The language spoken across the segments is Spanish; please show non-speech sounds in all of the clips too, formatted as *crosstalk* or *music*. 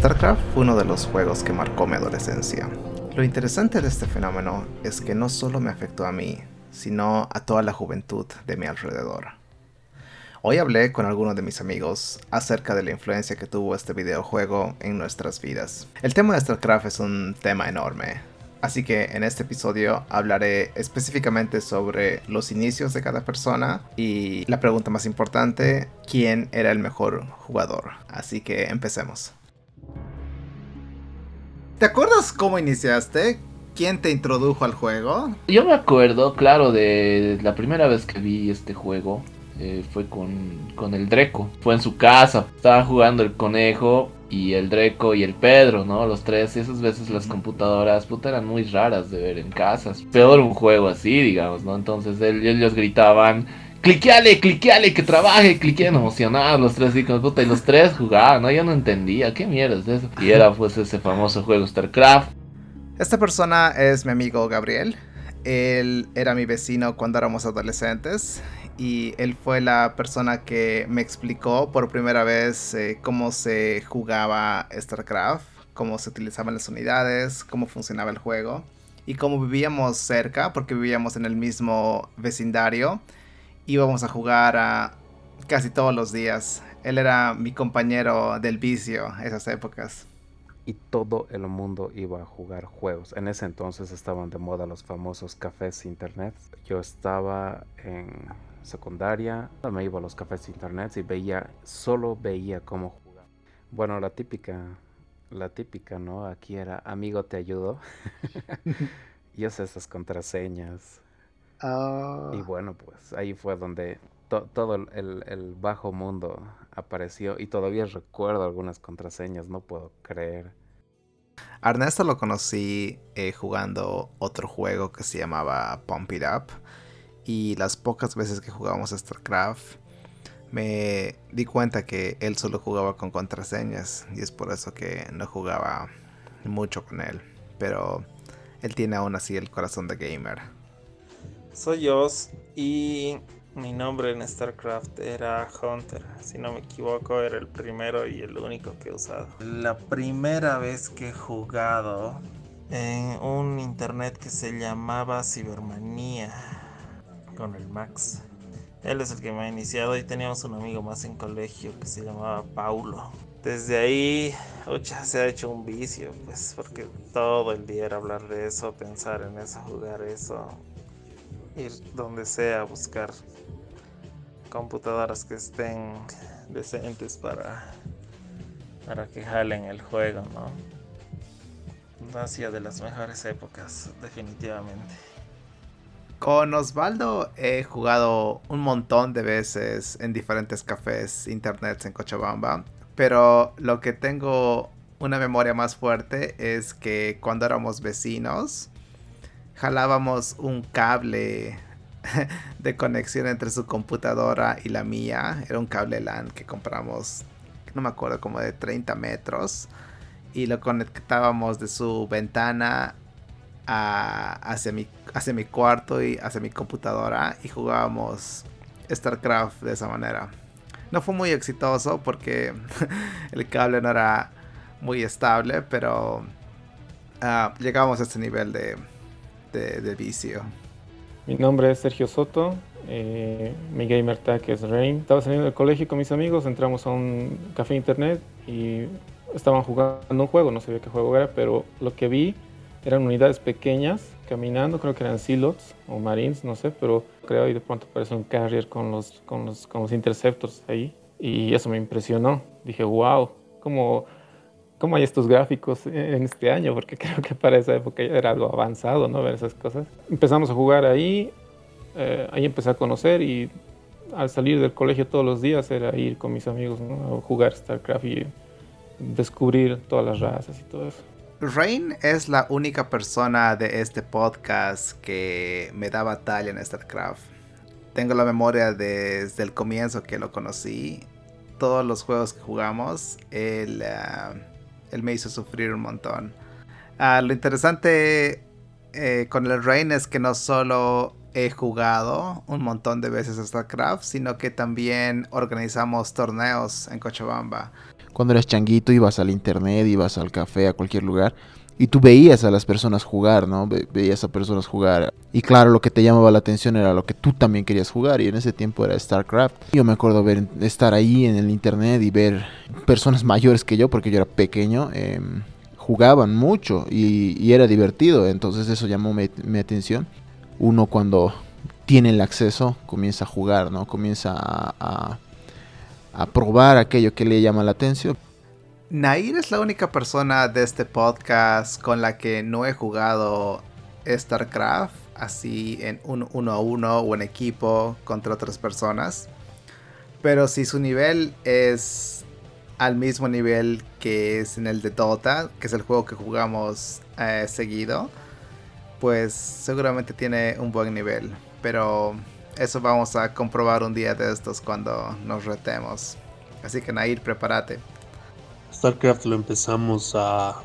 StarCraft fue uno de los juegos que marcó mi adolescencia. Lo interesante de este fenómeno es que no solo me afectó a mí, sino a toda la juventud de mi alrededor. Hoy hablé con algunos de mis amigos acerca de la influencia que tuvo este videojuego en nuestras vidas. El tema de StarCraft es un tema enorme, así que en este episodio hablaré específicamente sobre los inicios de cada persona y la pregunta más importante, ¿quién era el mejor jugador? Así que empecemos. ¿Te acuerdas cómo iniciaste? ¿Quién te introdujo al juego? Yo me acuerdo, claro, de la primera vez que vi este juego. Eh, fue con, con el Dreco. Fue en su casa. Estaba jugando el conejo y el Dreco y el Pedro, ¿no? Los tres. Y esas veces las computadoras, puta, eran muy raras de ver en casas. Peor un juego así, digamos, ¿no? Entonces ellos gritaban cliqueale, cliqueale, que trabaje, cliquean emocionados los tres hijos, puta, y los tres jugaban, ¿no? Yo no entendía, ¿qué mierda es eso? Y era pues ese famoso juego StarCraft. Esta persona es mi amigo Gabriel. Él era mi vecino cuando éramos adolescentes y él fue la persona que me explicó por primera vez eh, cómo se jugaba StarCraft, cómo se utilizaban las unidades, cómo funcionaba el juego y cómo vivíamos cerca porque vivíamos en el mismo vecindario íbamos a jugar a casi todos los días. Él era mi compañero del vicio esas épocas. Y todo el mundo iba a jugar juegos. En ese entonces estaban de moda los famosos cafés internet. Yo estaba en secundaria, me iba a los cafés internet y veía, solo veía cómo jugar. Bueno, la típica, la típica, ¿no? Aquí era amigo te ayudo. *laughs* *laughs* y sé esas contraseñas. Ah. Y bueno, pues ahí fue donde todo el, bajo mundo apareció y todavía recuerdo algunas contraseñas, no puedo creer. Ernesto lo conocí eh, jugando otro juego que se llamaba Pump It Up y las pocas veces que jugábamos StarCraft me di cuenta que él solo jugaba con contraseñas y es por eso que no jugaba mucho con él, pero él tiene aún así el corazón de gamer. Soy Oz y mi nombre en StarCraft era Hunter. Si no me equivoco, era el primero y el único que he usado. La primera vez que he jugado en un internet que se llamaba Cibermanía con el Max. Él es el que me ha iniciado y teníamos un amigo más en colegio que se llamaba Paulo. Desde ahí, ocha, se ha hecho un vicio, pues, porque todo el día era hablar de eso, pensar en eso, jugar eso ir donde sea a buscar computadoras que estén decentes para, para que jalen el juego, ¿no? de las mejores épocas, definitivamente. Con Osvaldo he jugado un montón de veces en diferentes cafés, internets en Cochabamba, pero lo que tengo una memoria más fuerte es que cuando éramos vecinos, jalábamos un cable *laughs* de conexión entre su computadora y la mía. Era un cable LAN que compramos, no me acuerdo, como de 30 metros. Y lo conectábamos de su ventana hacia, mi, hacia mi cuarto y hacia mi computadora. Y jugábamos StarCraft de esa manera. No fue muy exitoso porque *laughs* el cable no era muy estable, pero uh, llegamos a este nivel de, de, vicio. Mi nombre es Sergio Soto, eh, mi gamer tag es Rain. Estaba saliendo del colegio con mis amigos, entramos a un café internet y estaban jugando un juego, no sabía qué juego era, pero lo que vi eran unidades pequeñas caminando, creo que eran silots o marines, no sé, pero creo y de pronto apareció un carrier con los, con los, con los interceptors ahí y eso me impresionó. Dije, wow, como cómo hay estos gráficos en este año, porque creo que para esa época ya era algo avanzado, ¿no? Ver esas cosas. Empezamos a jugar ahí, eh, ahí empecé a conocer y al salir del colegio todos los días era ir con mis amigos a jugar StarCraft y descubrir todas las razas y todo eso. Rain es la única persona de este podcast que me da batalla en StarCraft. Tengo la memoria desde el comienzo que lo conocí. Todos los juegos que jugamos, él... él me hizo sufrir un montón. Ah, lo interesante eh, con el Rain es que no solo he jugado un montón de veces a StarCraft, sino que también organizamos torneos en Cochabamba. cuando eras changuito ibas al internet, ibas al café, a cualquier lugar y tú veías a las personas jugar, ¿no? veías a personas jugar. Y claro, lo que te llamaba la atención era lo que tú también querías jugar. Y en ese tiempo era StarCraft. Yo me acuerdo estar ahí en el internet y ver personas *laughs* mayores que yo, porque yo era pequeño, em, jugaban mucho y, era divertido. Entonces eso llamó mi, atención. Uno cuando tiene el acceso comienza a jugar, ¿no? Comienza a probar aquello que le llama la atención. Nair es la única persona de este podcast con la que no he jugado StarCraft así en un uno a uno o en equipo contra otras personas. Pero si su nivel es al mismo nivel que es en el de Dota, que es el juego que jugamos eh, seguido, pues seguramente tiene un buen nivel. Pero eso vamos a comprobar un día de estos cuando nos retemos. Así que Nair, prepárate. StarCraft lo empezamos a,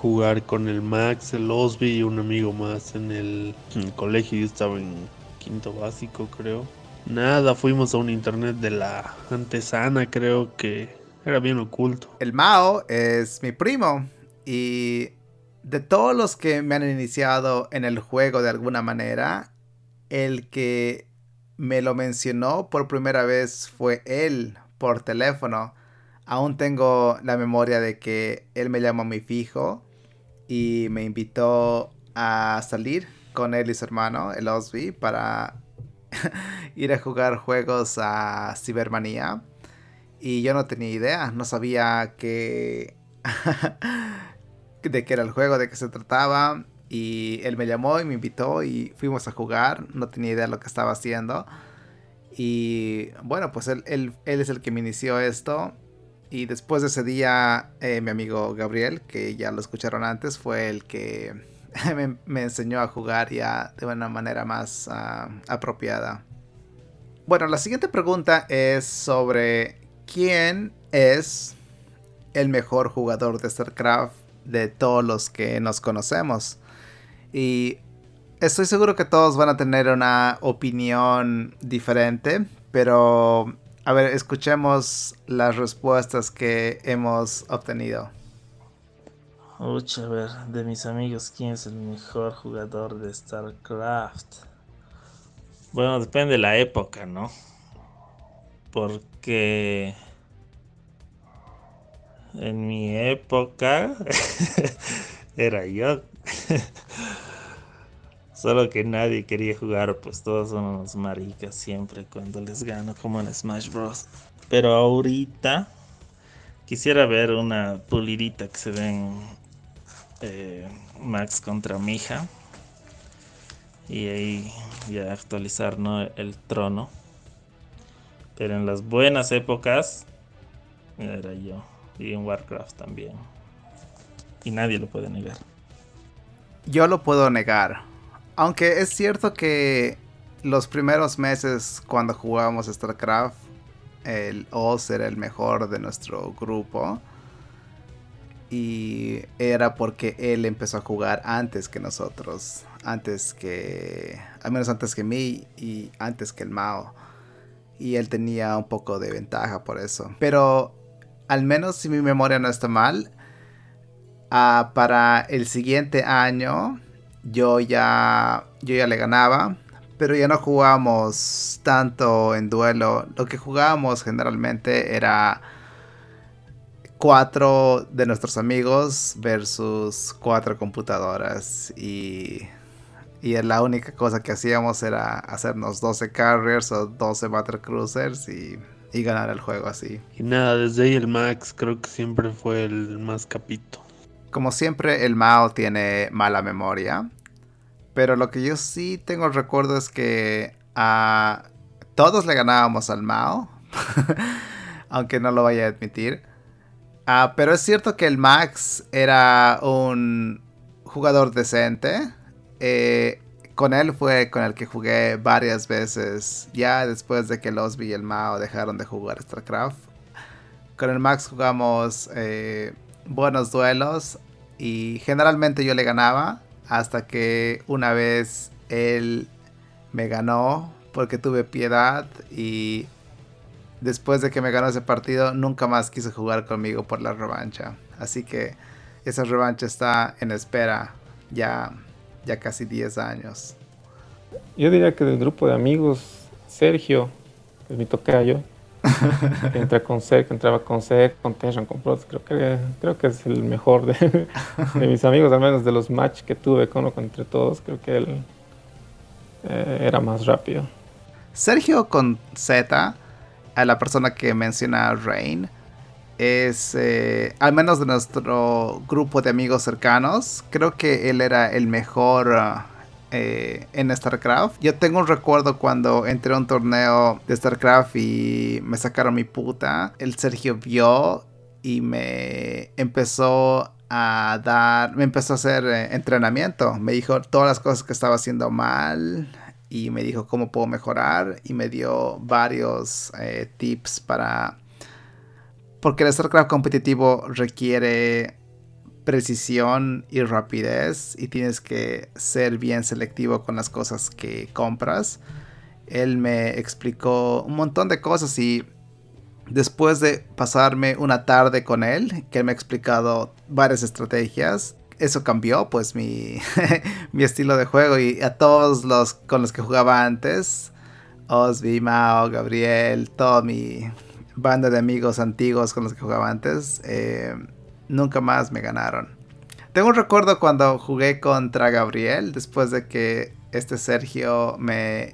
jugar con el Max, el Osby y un amigo más en el, colegio. Yo estaba en quinto básico, creo. Nada, fuimos a un internet de la antesana, creo que era bien oculto. El Mao es mi primo y de todos los que me han iniciado en el juego de alguna manera, el que me lo mencionó por primera vez fue él por teléfono aún tengo la memoria de que él me llamó a mi fijo y me invitó a salir con él y su hermano, el Osby, para *laughs* ir a jugar juegos a Cybermanía. Y yo no tenía idea, no sabía que *laughs* de qué era el juego, de qué se trataba. Y él me llamó y me invitó y fuimos a jugar. No tenía idea de lo que estaba haciendo. Y bueno, pues él es el que me inició esto. Y después de ese día, eh, mi amigo Gabriel, que ya lo escucharon antes, fue el que *laughs* me, enseñó a jugar ya de una manera más ah, apropiada. Bueno, la siguiente pregunta es sobre quién es el mejor jugador de StarCraft de todos los que nos conocemos. Y estoy seguro que todos van a tener una opinión diferente, pero a ver, escuchemos las respuestas que hemos obtenido. Uy, a ver, de mis amigos, ¿quién es el mejor jugador de StarCraft? Bueno, depende de la época, ¿no? Porque en mi época *laughs* era yo. *laughs* Solo que nadie quería jugar, pues todos son unos maricas siempre cuando les gano, como en Smash Bros. Pero ahorita quisiera ver una pulidita que se den eh, Max contra Mija. Y ahí ya actualizar ¿no? el trono. Pero en las buenas épocas era yo. Y en Warcraft también. Y nadie lo puede negar. Yo lo puedo negar. Aunque es cierto que los primeros meses cuando jugábamos StarCraft, el Oz era el mejor de nuestro grupo. Y era porque él empezó a jugar antes que nosotros. Antes que. Al menos antes que mí y antes que el Mao. Y él tenía un poco de ventaja por eso. Pero al menos si mi memoria no está mal. Ah, para el siguiente año yo ya, yo ya le ganaba, pero ya no jugábamos tanto en duelo. Lo que jugábamos generalmente era cuatro de nuestros amigos versus cuatro computadoras y, y la única cosa que hacíamos era hacernos 12 carriers o 12 battle cruisers y, y ganar el juego así. Y nada, desde ahí el Max creo que siempre fue el más capito. Como siempre, el Mao tiene mala memoria. Pero lo que yo sí tengo recuerdo es que a todos le ganábamos al Mao. *laughs* aunque no lo vaya a admitir. Ah, pero es cierto que el Max era un jugador decente. Eh, con él fue con el que jugué varias veces. Ya después de que los y el Mao dejaron de jugar StarCraft. Con el Max jugamos eh, buenos duelos y generalmente yo le ganaba hasta que una vez él me ganó porque tuve piedad y después de que me ganó ese partido, nunca más quiso jugar conmigo por la revancha. Así que esa revancha está en espera ya, ya casi 10 años. Yo diría que del grupo de amigos, Sergio, es mi tocayo, *laughs* entra con Sergio, entraba con Sergio, con Tension, con Prost, creo que, creo que es el mejor de, mis amigos, al menos de los matches que tuve con, entre todos, creo que él eh, era más rápido. Sergio con Z, a la persona que menciona Rain, es, eh, al menos de nuestro grupo de amigos cercanos, creo que él era el mejor eh, en StarCraft. Yo tengo un recuerdo cuando entré a un torneo de StarCraft y me sacaron mi puta. El Sergio vio y me empezó a dar, me empezó a hacer eh, entrenamiento. Me dijo todas las cosas que estaba haciendo mal y me dijo cómo puedo mejorar y me dio varios tips para porque el StarCraft competitivo requiere precisión y rapidez y tienes que ser bien selectivo con las cosas que compras. Él me explicó un montón de cosas y después de pasarme una tarde con él, que me ha explicado varias estrategias, eso cambió pues mi, *laughs* mi estilo de juego y a todos los con los que jugaba antes, Osby, Mao, Gabriel, todo mi, banda de amigos antiguos con los que jugaba antes, eh, nunca más me ganaron. Tengo un recuerdo cuando jugué contra Gabriel, después de que este Sergio me,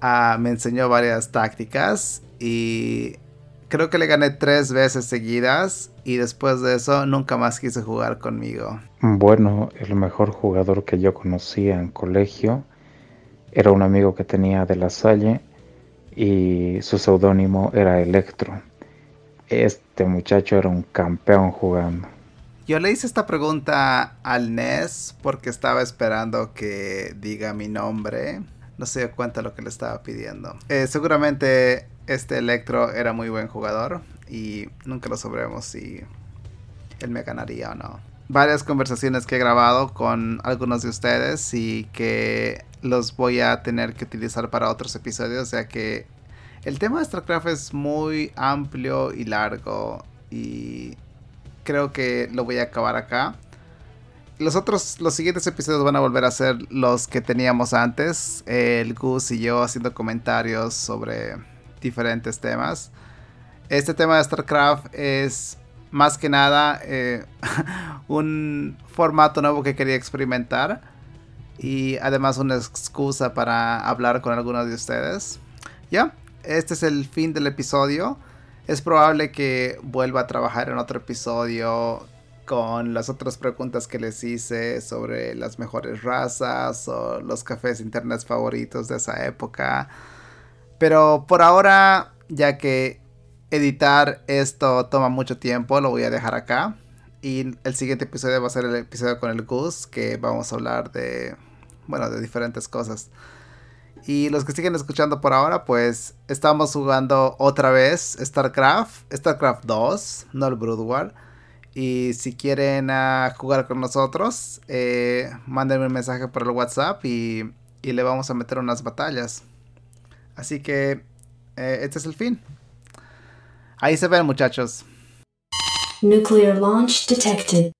ah, me enseñó varias tácticas y creo que le gané tres veces seguidas y después de eso nunca más quise jugar conmigo. Bueno, el mejor jugador que yo conocía en colegio era un amigo que tenía de la Salle y su seudónimo era Electro. Este muchacho era un campeón jugando. Yo le hice esta pregunta al NES porque estaba esperando que diga mi nombre. No se dio cuenta lo que le estaba pidiendo. Eh, seguramente este Electro era muy buen jugador y nunca lo sabremos si él me ganaría o no. Varias conversaciones que he grabado con algunos de ustedes y que los voy a tener que utilizar para otros episodios, ya que el tema de StarCraft es muy amplio y largo y creo que lo voy a acabar acá. Los otros, los siguientes episodios van a volver a ser los que teníamos antes, el Gus y yo haciendo comentarios sobre diferentes temas. Este tema de StarCraft es más que nada eh, *laughs* un formato nuevo que quería experimentar y además una excusa para hablar con algunos de ustedes. Ya, este es el fin del episodio. Es probable que vuelva a trabajar en otro episodio con las otras preguntas que les hice sobre las mejores razas o los cafés internet favoritos de esa época. Pero por ahora, ya que editar esto toma mucho tiempo, lo voy a dejar acá. Y el siguiente episodio va a ser el episodio con el Gus, que vamos a hablar de bueno, de diferentes cosas. Y los que siguen escuchando por ahora, pues estamos jugando otra vez StarCraft, StarCraft 2, no el Brood War. Y si quieren ah, jugar con nosotros, eh, mándenme un mensaje por el WhatsApp y, y, le vamos a meter unas batallas. Así que eh, este es el fin. Ahí se ven muchachos. Nuclear launch detected.